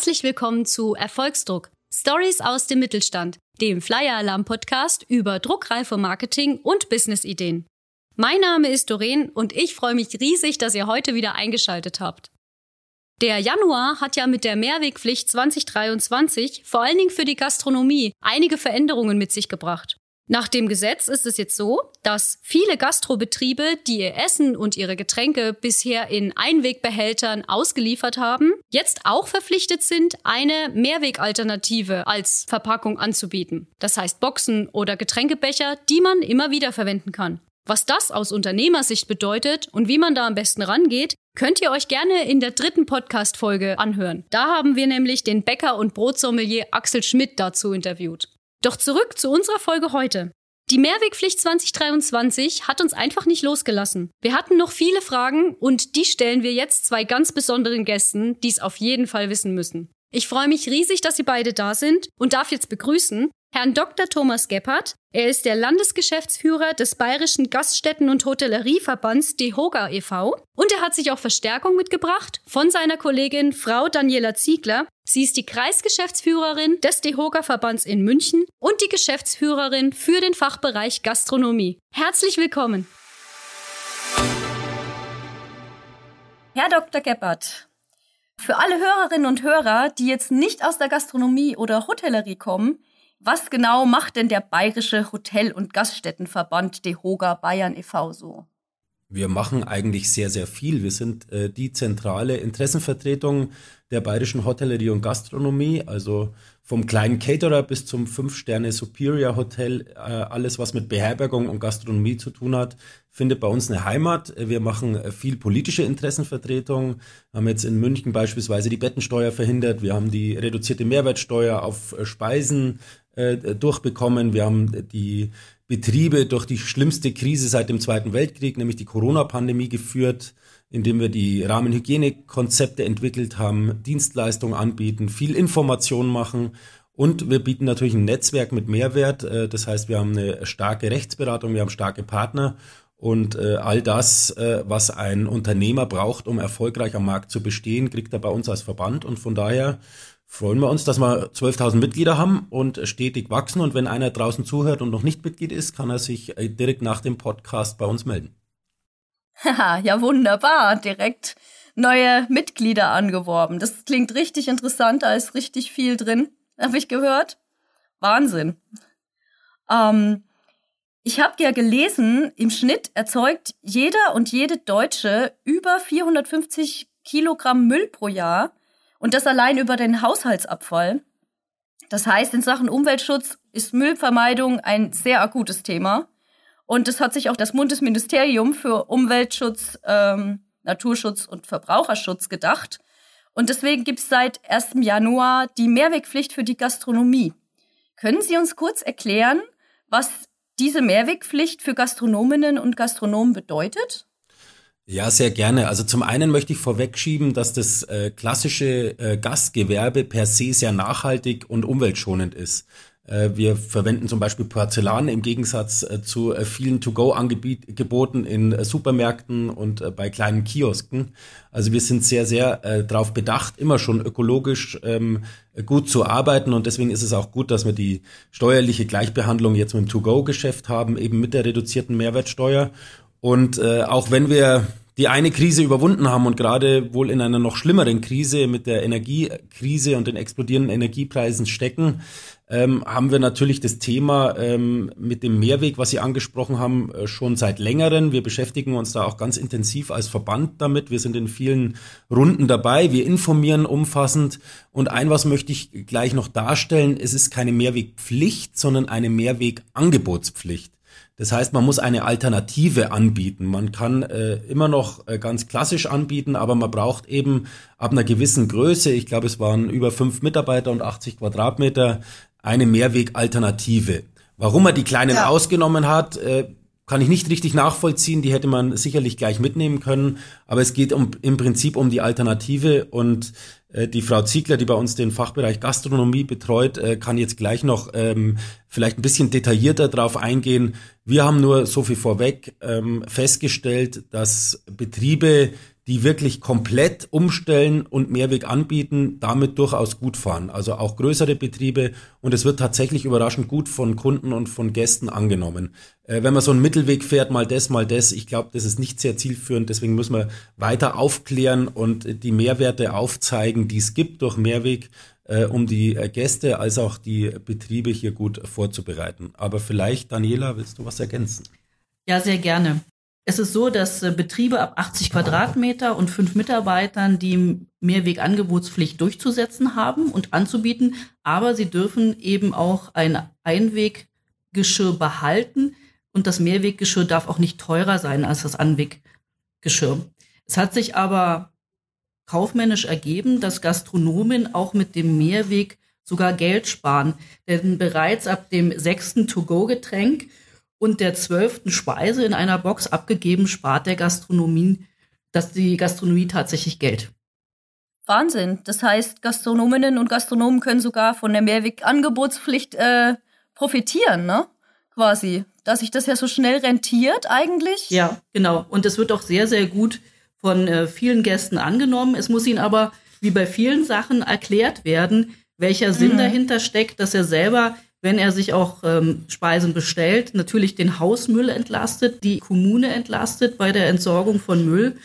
Herzlich willkommen zu Erfolgsdruck. Stories aus dem Mittelstand, dem Flyer Alarm Podcast über druckreife Marketing und Businessideen. Mein Name ist Doreen und ich freue mich riesig, dass ihr heute wieder eingeschaltet habt. Der Januar hat ja mit der Mehrwegpflicht 2023 vor allen Dingen für die Gastronomie einige Veränderungen mit sich gebracht. Nach dem Gesetz ist es jetzt so, dass viele Gastrobetriebe, die ihr Essen und ihre Getränke bisher in Einwegbehältern ausgeliefert haben, jetzt auch verpflichtet sind, eine Mehrwegalternative als Verpackung anzubieten. Das heißt Boxen oder Getränkebecher, die man immer wieder verwenden kann. Was das aus Unternehmersicht bedeutet und wie man da am besten rangeht, könnt ihr euch gerne in der dritten Podcast-Folge anhören. Da haben wir nämlich den Bäcker und Brotsommelier Axel Schmidt dazu interviewt. Doch zurück zu unserer Folge heute. Die Mehrwegpflicht 2023 hat uns einfach nicht losgelassen. Wir hatten noch viele Fragen und die stellen wir jetzt zwei ganz besonderen Gästen, die es auf jeden Fall wissen müssen. Ich freue mich riesig, dass Sie beide da sind und darf jetzt begrüßen Herrn Dr. Thomas Gebhardt. Er ist der Landesgeschäftsführer des Bayerischen Gaststätten- und Hotellerieverbands DEHOGA e.V. Und er hat sich auch Verstärkung mitgebracht von seiner Kollegin Frau Daniela Ziegler. Sie ist die Kreisgeschäftsführerin des DEHOGA-Verbands in München und die Geschäftsführerin für den Fachbereich Gastronomie. Herzlich willkommen. Herr Dr. Gebhardt, für alle Hörerinnen und Hörer, die jetzt nicht aus der Gastronomie oder Hotellerie kommen, was genau macht denn der Bayerische Hotel- und Gaststättenverband DEHOGA Bayern e.V. so? Wir machen eigentlich sehr, sehr viel. Wir sind äh, die zentrale Interessenvertretung der bayerischen Hotellerie und Gastronomie, also vom kleinen Caterer bis zum Fünf-Sterne Superior Hotel, äh, alles was mit Beherbergung und Gastronomie zu tun hat, findet bei uns eine Heimat. Wir machen äh, viel politische Interessenvertretung, wir haben jetzt in München beispielsweise die Bettensteuer verhindert, wir haben die reduzierte Mehrwertsteuer auf äh, Speisen äh, durchbekommen, wir haben die Betriebe durch die schlimmste Krise seit dem Zweiten Weltkrieg, nämlich die Corona-Pandemie geführt, indem wir die Rahmenhygienekonzepte entwickelt haben, Dienstleistungen anbieten, viel Information machen. Und wir bieten natürlich ein Netzwerk mit Mehrwert. Äh, das heißt, wir haben eine starke Rechtsberatung, wir haben starke Partner. Und äh, all das, was ein Unternehmer braucht, um erfolgreich am Markt zu bestehen, kriegt er bei uns als Verband. Und von daher freuen wir uns, dass wir 12.000 Mitglieder haben und stetig wachsen. Und wenn einer draußen zuhört und noch nicht Mitglied ist, kann er sich äh, direkt nach dem Podcast bei uns melden. Haha, ja wunderbar. Direkt neue Mitglieder angeworben. Das klingt richtig interessant, da ist richtig viel drin, habe ich gehört. Wahnsinn. Ähm, ich habe ja gelesen, im Schnitt erzeugt jeder und jede Deutsche über 450 Kilogramm Müll pro Jahr. Und das allein über den Haushaltsabfall. Das heißt, in Sachen Umweltschutz ist Müllvermeidung ein sehr akutes Thema. Und das hat sich auch das Bundesministerium für Umweltschutz, ähm, Naturschutz und Verbraucherschutz gedacht. Und deswegen gibt es seit 1. Januar die Mehrwegpflicht für die Gastronomie. Können Sie uns kurz erklären, was diese Mehrwegpflicht für Gastronominnen und Gastronomen bedeutet? Ja, sehr gerne. Also zum einen möchte ich vorwegschieben, dass das äh, klassische äh, Gastgewerbe per se sehr nachhaltig und umweltschonend ist. Äh, wir verwenden zum Beispiel Porzellan im Gegensatz äh, zu äh, vielen To-Go-Angeboten in äh, Supermärkten und bei kleinen Kiosken. Also wir sind sehr, sehr darauf bedacht, immer schon ökologisch ähm, gut zu arbeiten und deswegen ist es auch gut, dass wir die steuerliche Gleichbehandlung jetzt mit dem To-Go-Geschäft haben, eben mit der reduzierten Mehrwertsteuer. Und äh, auch wenn wir die eine Krise überwunden haben und gerade wohl in einer noch schlimmeren Krise mit der Energiekrise und den explodierenden Energiepreisen stecken, ähm, haben wir natürlich das Thema ähm, mit dem Mehrweg, was Sie angesprochen haben, äh, schon seit längerem. Wir beschäftigen uns da auch ganz intensiv als Verband damit. Wir sind in vielen Runden dabei. Wir informieren umfassend. Und ein was möchte ich gleich noch darstellen. Es ist keine Mehrwegpflicht, sondern eine Mehrwegangebotspflicht. Das heißt, man muss eine Alternative anbieten. Man kann äh, immer noch äh, ganz klassisch anbieten, aber man braucht eben ab einer gewissen Größe, ich glaube, es waren über fünf Mitarbeiter und 80 Quadratmeter, eine Mehrwegalternative. Warum er die kleinen ja. ausgenommen hat, äh, kann ich nicht richtig nachvollziehen. Die hätte man sicherlich gleich mitnehmen können. Aber es geht um, im Prinzip um die Alternative und die Frau Ziegler, die bei uns den Fachbereich Gastronomie betreut, äh, kann jetzt gleich noch ähm, vielleicht ein bisschen detaillierter drauf eingehen. Wir haben nur so viel vorweg ähm, festgestellt, dass Betriebe, die wirklich komplett umstellen und Mehrweg anbieten, damit durchaus gut fahren. Also auch größere Betriebe und es wird tatsächlich überraschend gut von Kunden und von Gästen angenommen. Äh, wenn man so einen Mittelweg fährt, mal das, mal das, ich glaube, das ist nicht sehr zielführend. Deswegen muss man weiter aufklären und die Mehrwerte aufzeigen, die es gibt durch Mehrweg, äh, um die äh, Gäste als auch die Betriebe hier gut vorzubereiten. Aber vielleicht, Daniela, willst du was ergänzen? Ja, sehr gerne. Es ist so, dass äh, Betriebe ab 80 Quadratmeter und fünf Mitarbeitern die Mehrwegangebotspflicht durchzusetzen haben und anzubieten, aber sie dürfen eben auch ein Einweggeschirr behalten und das Mehrweggeschirr darf auch nicht teurer sein als das Anweggeschirr. Es hat sich aber kaufmännisch ergeben, dass Gastronomen auch mit dem Mehrweg sogar Geld sparen, denn bereits ab dem sechsten To-Go-Getränk und der zwölften Speise in einer Box abgegeben, spart der Gastronomie, dass die Gastronomie tatsächlich Geld. Wahnsinn. Das heißt, Gastronominnen und Gastronomen können sogar von der Mehrwegangebotspflicht äh, profitieren, ne? Quasi. Dass sich das ja so schnell rentiert eigentlich. Ja, genau. Und es wird auch sehr, sehr gut von äh, vielen Gästen angenommen. Es muss ihnen aber, wie bei vielen Sachen, erklärt werden, welcher Sinn mhm. dahinter steckt, dass er selber wenn er sich auch ähm, Speisen bestellt, natürlich den Hausmüll entlastet, die Kommune entlastet bei der Entsorgung von Müll.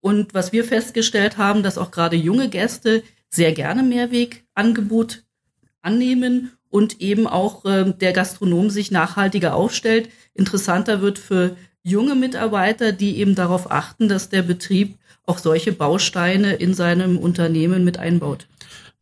Und was wir festgestellt haben, dass auch gerade junge Gäste sehr gerne Mehrwegangebot annehmen und eben auch äh, der Gastronom sich nachhaltiger aufstellt. Interessanter wird für junge Mitarbeiter, die eben darauf achten, dass der Betrieb auch solche Bausteine in seinem Unternehmen mit einbaut.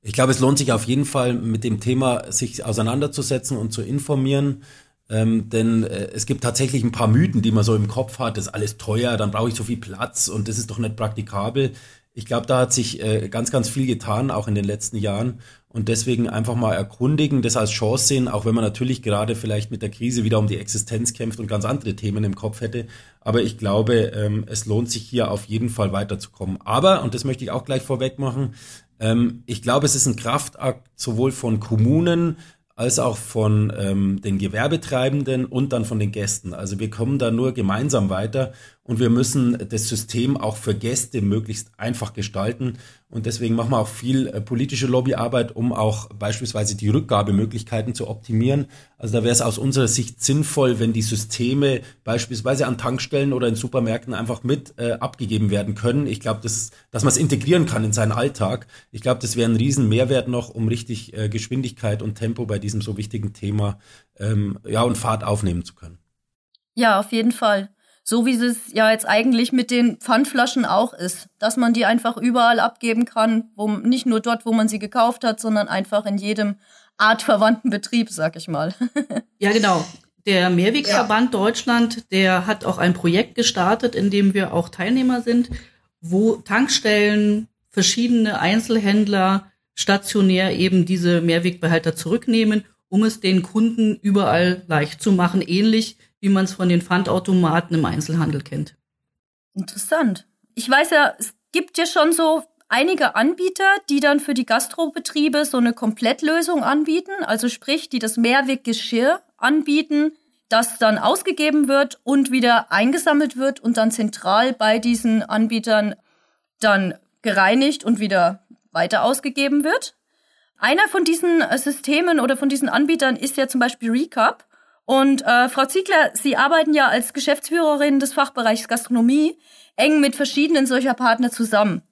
Ich glaube, es lohnt sich auf jeden Fall mit dem Thema sich auseinanderzusetzen und zu informieren. Ähm, denn äh, es gibt tatsächlich ein paar Mythen, die man so im Kopf hat. Das ist alles teuer, dann brauche ich so viel Platz und das ist doch nicht praktikabel. Ich glaube, da hat sich äh, ganz, ganz viel getan, auch in den letzten Jahren. Und deswegen einfach mal erkundigen, das als Chance sehen, auch wenn man natürlich gerade vielleicht mit der Krise wieder um die Existenz kämpft und ganz andere Themen im Kopf hätte. Aber ich glaube, ähm, es lohnt sich hier auf jeden Fall weiterzukommen. Aber, und das möchte ich auch gleich vorweg machen, ähm, ich glaube, es ist ein Kraftakt sowohl von Kommunen als auch von ähm, den Gewerbetreibenden und dann von den Gästen. Also wir kommen da nur gemeinsam weiter und wir müssen das System auch für Gäste möglichst einfach gestalten. Und deswegen machen wir auch viel äh, politische Lobbyarbeit, um auch beispielsweise die Rückgabemöglichkeiten zu optimieren. Also da wäre es aus unserer Sicht sinnvoll, wenn die Systeme beispielsweise an Tankstellen oder in Supermärkten einfach mit äh, abgegeben werden können. Ich glaube, das, dass man es integrieren kann in seinen Alltag. Ich glaube, das wäre ein riesen Mehrwert noch, um richtig äh, Geschwindigkeit und Tempo bei diesem so wichtigen Thema ähm, ja und Fahrt aufnehmen zu können. Ja, auf jeden Fall so wie es ja jetzt eigentlich mit den Pfandflaschen auch ist, dass man die einfach überall abgeben kann, wo, nicht nur dort, wo man sie gekauft hat, sondern einfach in jedem artverwandten Betrieb, sag ich mal. ja, genau. Der Mehrwegverband ja. Deutschland, der hat auch ein Projekt gestartet, in dem wir auch Teilnehmer sind, wo Tankstellen, verschiedene Einzelhändler stationär eben diese Mehrwegbehälter zurücknehmen, um es den Kunden überall leicht zu machen, ähnlich wie man es von den Pfandautomaten im Einzelhandel kennt. Interessant. Ich weiß ja, es gibt ja schon so einige Anbieter, die dann für die Gastrobetriebe so eine Komplettlösung anbieten, also sprich, die das Mehrweggeschirr anbieten, das dann ausgegeben wird und wieder eingesammelt wird und dann zentral bei diesen Anbietern dann gereinigt und wieder weiter ausgegeben wird. Einer von diesen Systemen oder von diesen Anbietern ist ja zum Beispiel Recap. Und äh, Frau Ziegler, Sie arbeiten ja als Geschäftsführerin des Fachbereichs Gastronomie eng mit verschiedenen solcher Partner zusammen.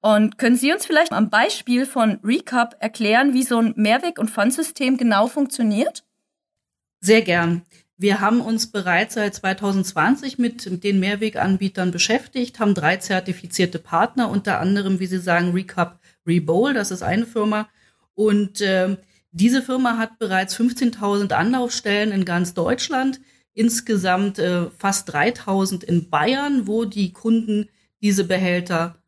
Und können Sie uns vielleicht am Beispiel von Recap erklären, wie so ein Mehrweg- und Pfandsystem genau funktioniert? Sehr gern. Wir haben uns bereits seit 2020 mit den Mehrweganbietern beschäftigt, haben drei zertifizierte Partner, unter anderem, wie Sie sagen, Recap Rebowl, das ist eine Firma. Und äh, diese Firma hat bereits 15.000 Anlaufstellen in ganz Deutschland, insgesamt äh, fast 3.000 in Bayern, wo die Kunden diese Behälter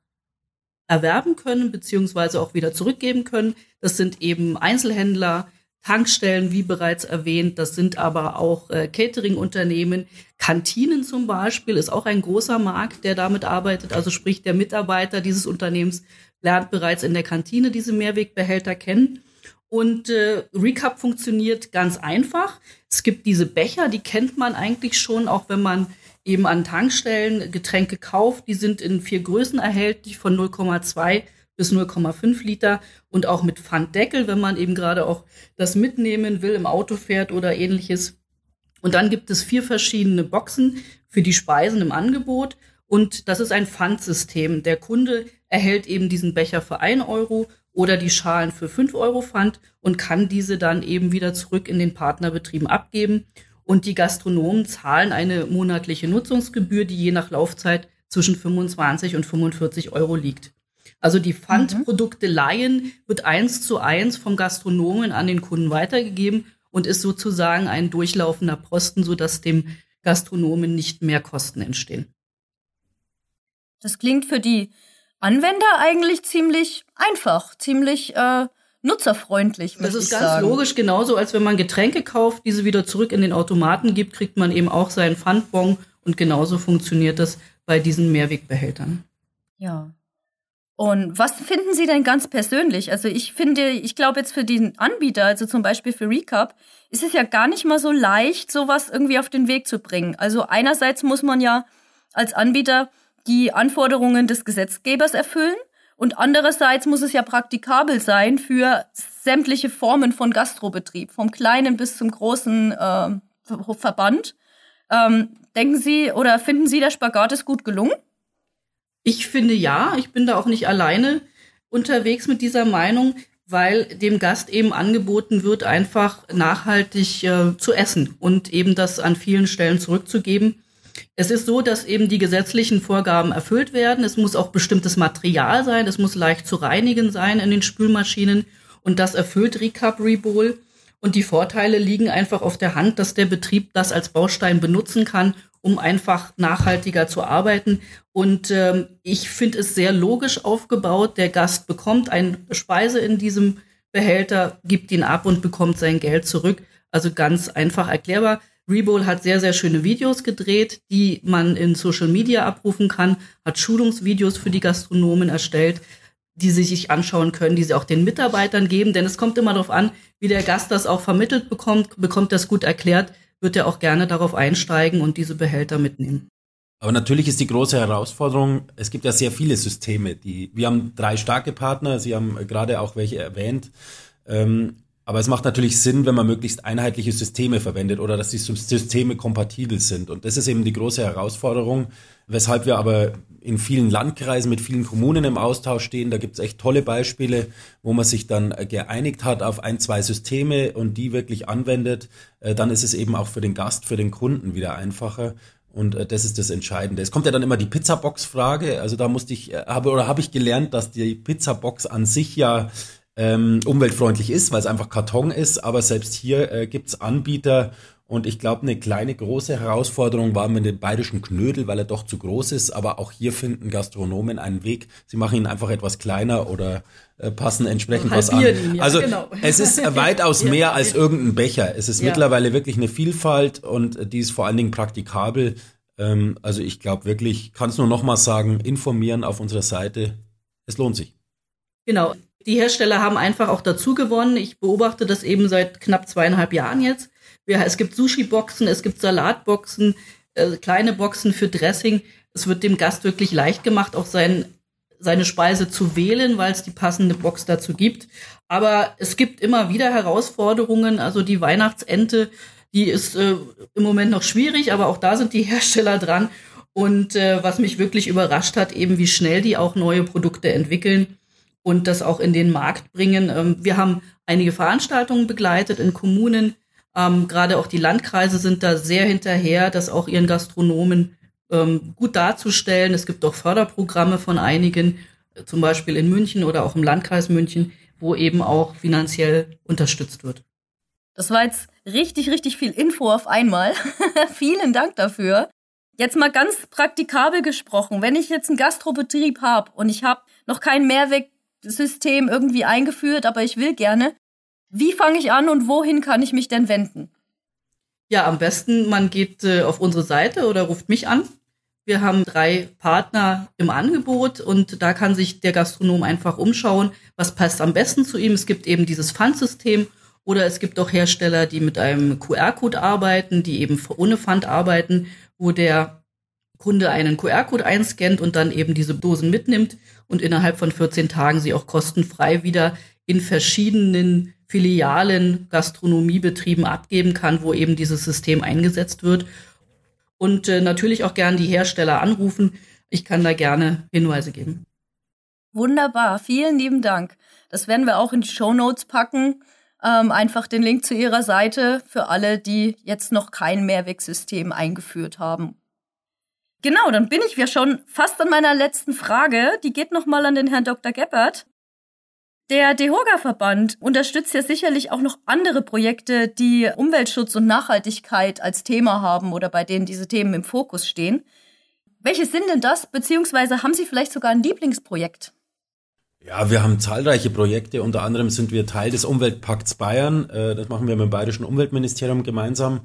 erwerben können, beziehungsweise auch wieder zurückgeben können. Das sind eben Einzelhändler, Tankstellen, wie bereits erwähnt. Das sind aber auch äh, Catering-Unternehmen. Kantinen zum Beispiel ist auch ein großer Markt, der damit arbeitet. Also sprich, der Mitarbeiter dieses Unternehmens lernt bereits in der Kantine diese Mehrwegbehälter kennen. Und äh, Recap funktioniert ganz einfach. Es gibt diese Becher, die kennt man eigentlich schon, auch wenn man eben an Tankstellen Getränke kauft. Die sind in vier Größen erhältlich von 0,2 bis 0,5 Liter und auch mit Pfanddeckel, wenn man eben gerade auch das mitnehmen will, im Auto fährt oder ähnliches. Und dann gibt es vier verschiedene Boxen für die Speisen im Angebot. Und das ist ein Pfandsystem. Der Kunde erhält eben diesen Becher für ein Euro oder die Schalen für fünf Euro Pfand und kann diese dann eben wieder zurück in den Partnerbetrieben abgeben. Und die Gastronomen zahlen eine monatliche Nutzungsgebühr, die je nach Laufzeit zwischen 25 und 45 Euro liegt. Also die Pfandprodukte Laien wird eins zu eins vom Gastronomen an den Kunden weitergegeben und ist sozusagen ein durchlaufender Posten, sodass dem Gastronomen nicht mehr Kosten entstehen. Das klingt für die Anwender eigentlich ziemlich einfach, ziemlich äh, nutzerfreundlich. Das ist ganz sagen. logisch, genauso als wenn man Getränke kauft, diese wieder zurück in den Automaten gibt, kriegt man eben auch seinen Pfandbon und genauso funktioniert das bei diesen Mehrwegbehältern. Ja. Und was finden Sie denn ganz persönlich? Also ich finde, ich glaube jetzt für den Anbieter, also zum Beispiel für Recap, ist es ja gar nicht mal so leicht, sowas irgendwie auf den Weg zu bringen. Also einerseits muss man ja als Anbieter die Anforderungen des Gesetzgebers erfüllen und andererseits muss es ja praktikabel sein für sämtliche Formen von Gastrobetrieb, vom kleinen bis zum großen äh, Verband. Ähm, denken Sie oder finden Sie, der Spagat ist gut gelungen? Ich finde ja, ich bin da auch nicht alleine unterwegs mit dieser Meinung, weil dem Gast eben angeboten wird, einfach nachhaltig äh, zu essen und eben das an vielen Stellen zurückzugeben. Es ist so, dass eben die gesetzlichen Vorgaben erfüllt werden. Es muss auch bestimmtes Material sein. Es muss leicht zu reinigen sein in den Spülmaschinen. Und das erfüllt Recap Rebowl. Und die Vorteile liegen einfach auf der Hand, dass der Betrieb das als Baustein benutzen kann um einfach nachhaltiger zu arbeiten. Und ähm, ich finde es sehr logisch aufgebaut. Der Gast bekommt eine Speise in diesem Behälter, gibt ihn ab und bekommt sein Geld zurück. Also ganz einfach erklärbar. Rebowl hat sehr, sehr schöne Videos gedreht, die man in Social Media abrufen kann, hat Schulungsvideos für die Gastronomen erstellt, die sie sich anschauen können, die sie auch den Mitarbeitern geben. Denn es kommt immer darauf an, wie der Gast das auch vermittelt bekommt, bekommt das gut erklärt wird er auch gerne darauf einsteigen und diese Behälter mitnehmen. Aber natürlich ist die große Herausforderung, es gibt ja sehr viele Systeme, die, wir haben drei starke Partner, Sie haben gerade auch welche erwähnt, ähm, aber es macht natürlich Sinn, wenn man möglichst einheitliche Systeme verwendet oder dass die Systeme kompatibel sind. Und das ist eben die große Herausforderung, weshalb wir aber in vielen Landkreisen mit vielen Kommunen im Austausch stehen. Da gibt es echt tolle Beispiele, wo man sich dann äh, geeinigt hat auf ein, zwei Systeme und die wirklich anwendet. Äh, dann ist es eben auch für den Gast, für den Kunden wieder einfacher. Und äh, das ist das Entscheidende. Es kommt ja dann immer die Pizzabox-Frage. Also da musste ich, habe oder habe ich gelernt, dass die Pizzabox an sich ja ähm, umweltfreundlich ist, weil es einfach Karton ist. Aber selbst hier äh, gibt es Anbieter und ich glaube, eine kleine große Herausforderung war mit dem bayerischen Knödel, weil er doch zu groß ist. Aber auch hier finden Gastronomen einen Weg. Sie machen ihn einfach etwas kleiner oder äh, passen entsprechend was an. Ja, also genau. es ist weitaus mehr ja. als irgendein Becher. Es ist ja. mittlerweile wirklich eine Vielfalt und die ist vor allen Dingen praktikabel. Ähm, also ich glaube wirklich, kann es nur noch mal sagen, informieren auf unserer Seite. Es lohnt sich. Genau. Die Hersteller haben einfach auch dazu gewonnen. Ich beobachte das eben seit knapp zweieinhalb Jahren jetzt es gibt Sushi-Boxen, es gibt Salatboxen, äh, kleine Boxen für Dressing. Es wird dem Gast wirklich leicht gemacht, auch sein, seine Speise zu wählen, weil es die passende Box dazu gibt. Aber es gibt immer wieder Herausforderungen. Also die Weihnachtsente, die ist äh, im Moment noch schwierig, aber auch da sind die Hersteller dran. Und äh, was mich wirklich überrascht hat, eben wie schnell die auch neue Produkte entwickeln und das auch in den Markt bringen. Ähm, wir haben einige Veranstaltungen begleitet in Kommunen, ähm, Gerade auch die Landkreise sind da sehr hinterher, das auch ihren Gastronomen ähm, gut darzustellen. Es gibt auch Förderprogramme von einigen, äh, zum Beispiel in München oder auch im Landkreis München, wo eben auch finanziell unterstützt wird. Das war jetzt richtig, richtig viel Info auf einmal. Vielen Dank dafür. Jetzt mal ganz praktikabel gesprochen, wenn ich jetzt einen Gastrobetrieb habe und ich habe noch kein Mehrwegsystem irgendwie eingeführt, aber ich will gerne, wie fange ich an und wohin kann ich mich denn wenden? Ja, am besten, man geht äh, auf unsere Seite oder ruft mich an. Wir haben drei Partner im Angebot und da kann sich der Gastronom einfach umschauen, was passt am besten zu ihm. Es gibt eben dieses Pfandsystem oder es gibt auch Hersteller, die mit einem QR-Code arbeiten, die eben ohne Pfand arbeiten, wo der Kunde einen QR-Code einscannt und dann eben diese Dosen mitnimmt und innerhalb von 14 Tagen sie auch kostenfrei wieder in verschiedenen Filialen, Gastronomiebetrieben abgeben kann, wo eben dieses System eingesetzt wird. Und äh, natürlich auch gern die Hersteller anrufen. Ich kann da gerne Hinweise geben. Wunderbar, vielen lieben Dank. Das werden wir auch in die Show Notes packen. Ähm, einfach den Link zu Ihrer Seite für alle, die jetzt noch kein Mehrwegsystem eingeführt haben. Genau, dann bin ich ja schon fast an meiner letzten Frage. Die geht nochmal an den Herrn Dr. Geppert. Der DEHOGA-Verband unterstützt ja sicherlich auch noch andere Projekte, die Umweltschutz und Nachhaltigkeit als Thema haben oder bei denen diese Themen im Fokus stehen. Welche sind denn das? Beziehungsweise haben Sie vielleicht sogar ein Lieblingsprojekt? Ja, wir haben zahlreiche Projekte. Unter anderem sind wir Teil des Umweltpakts Bayern. Äh, das machen wir mit dem Bayerischen Umweltministerium gemeinsam.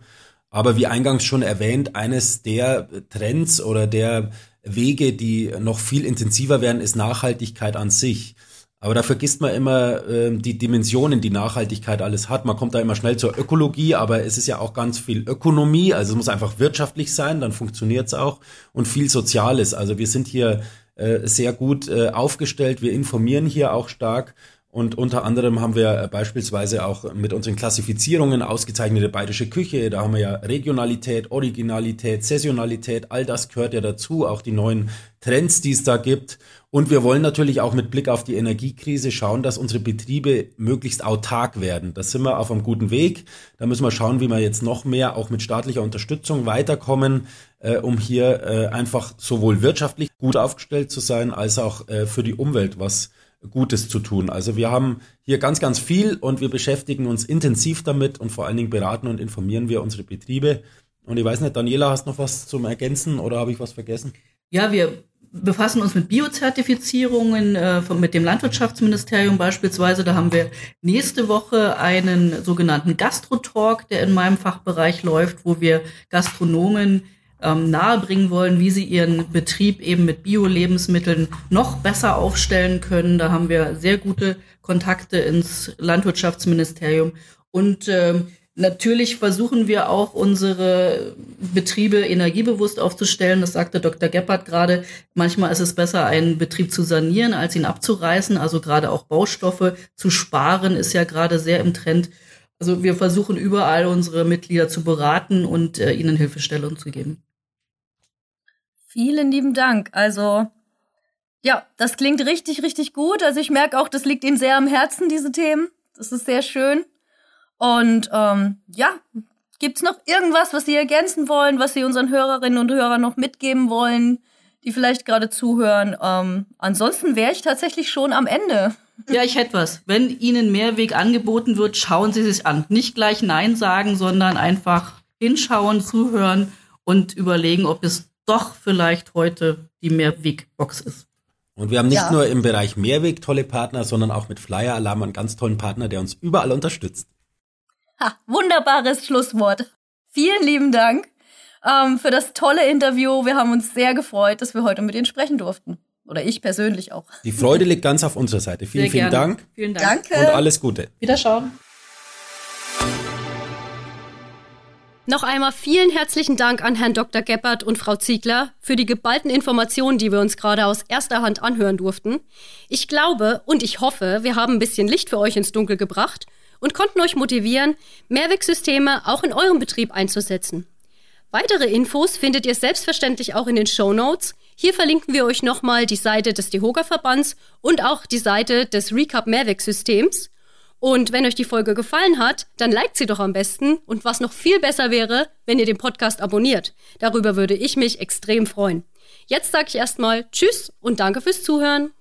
Aber wie eingangs schon erwähnt, eines der Trends oder der Wege, die noch viel intensiver werden, ist Nachhaltigkeit an sich. Aber da vergisst man immer äh, die Dimensionen, die Nachhaltigkeit alles hat. Man kommt da immer schnell zur Ökologie, aber es ist ja auch ganz viel Ökonomie. Also es muss einfach wirtschaftlich sein, dann funktioniert es auch. Und viel Soziales. Also wir sind hier äh, sehr gut äh, aufgestellt. Wir informieren hier auch stark. Und unter anderem haben wir beispielsweise auch mit unseren Klassifizierungen ausgezeichnete bayerische Küche. Da haben wir ja Regionalität, Originalität, Saisonalität, all das gehört ja dazu, auch die neuen Trends, die es da gibt. Und wir wollen natürlich auch mit Blick auf die Energiekrise schauen, dass unsere Betriebe möglichst autark werden. Da sind wir auf einem guten Weg. Da müssen wir schauen, wie wir jetzt noch mehr auch mit staatlicher Unterstützung weiterkommen, äh, um hier äh, einfach sowohl wirtschaftlich gut aufgestellt zu sein, als auch äh, für die Umwelt was Gutes zu tun. Also wir haben hier ganz, ganz viel und wir beschäftigen uns intensiv damit und vor allen Dingen beraten und informieren wir unsere Betriebe. Und ich weiß nicht, Daniela, hast noch was zum Ergänzen oder habe ich was vergessen? Ja, wir befassen uns mit Biozertifizierungen äh, mit dem Landwirtschaftsministerium beispielsweise. Da haben wir nächste Woche einen sogenannten Gastro-Talk, der in meinem Fachbereich läuft, wo wir Gastronomen ähm, nahebringen wollen, wie sie ihren Betrieb eben mit Bio-Lebensmitteln noch besser aufstellen können. Da haben wir sehr gute Kontakte ins Landwirtschaftsministerium. Und ähm, natürlich versuchen wir auch unsere Betriebe energiebewusst aufzustellen. Das sagte Dr. Geppert gerade. Manchmal ist es besser, einen Betrieb zu sanieren, als ihn abzureißen. Also gerade auch Baustoffe zu sparen ist ja gerade sehr im Trend. Also wir versuchen überall unsere Mitglieder zu beraten und äh, ihnen Hilfestellung zu geben. Vielen lieben Dank. Also, ja, das klingt richtig, richtig gut. Also ich merke auch, das liegt Ihnen sehr am Herzen, diese Themen. Das ist sehr schön. Und ähm, ja, gibt's noch irgendwas, was Sie ergänzen wollen, was Sie unseren Hörerinnen und Hörern noch mitgeben wollen, die vielleicht gerade zuhören? Ähm, ansonsten wäre ich tatsächlich schon am Ende. Ja, ich hätte was. Wenn Ihnen Mehrweg angeboten wird, schauen Sie sich an. Nicht gleich Nein sagen, sondern einfach hinschauen, zuhören und überlegen, ob es doch vielleicht heute die Mehrwegbox ist. Und wir haben nicht ja. nur im Bereich Mehrweg tolle Partner, sondern auch mit Flyer Alarm einen ganz tollen Partner, der uns überall unterstützt. Ha, wunderbares Schlusswort. Vielen lieben Dank ähm, für das tolle Interview. Wir haben uns sehr gefreut, dass wir heute mit Ihnen sprechen durften. Oder ich persönlich auch. Die Freude liegt ganz auf unserer Seite. Vielen, vielen Dank. Vielen Dank. Danke. Und alles Gute. Wiederschauen. Noch einmal vielen herzlichen Dank an Herrn Dr. Geppert und Frau Ziegler für die geballten Informationen, die wir uns gerade aus erster Hand anhören durften. Ich glaube und ich hoffe, wir haben ein bisschen Licht für euch ins Dunkel gebracht und konnten euch motivieren, Mehrwegsysteme auch in eurem Betrieb einzusetzen. Weitere Infos findet ihr selbstverständlich auch in den Show Notes. Hier verlinken wir euch nochmal die Seite des DEHOGA-Verbands und auch die Seite des Recap Mehrwegsystems. Und wenn euch die Folge gefallen hat, dann liked sie doch am besten. Und was noch viel besser wäre, wenn ihr den Podcast abonniert. Darüber würde ich mich extrem freuen. Jetzt sage ich erstmal Tschüss und danke fürs Zuhören.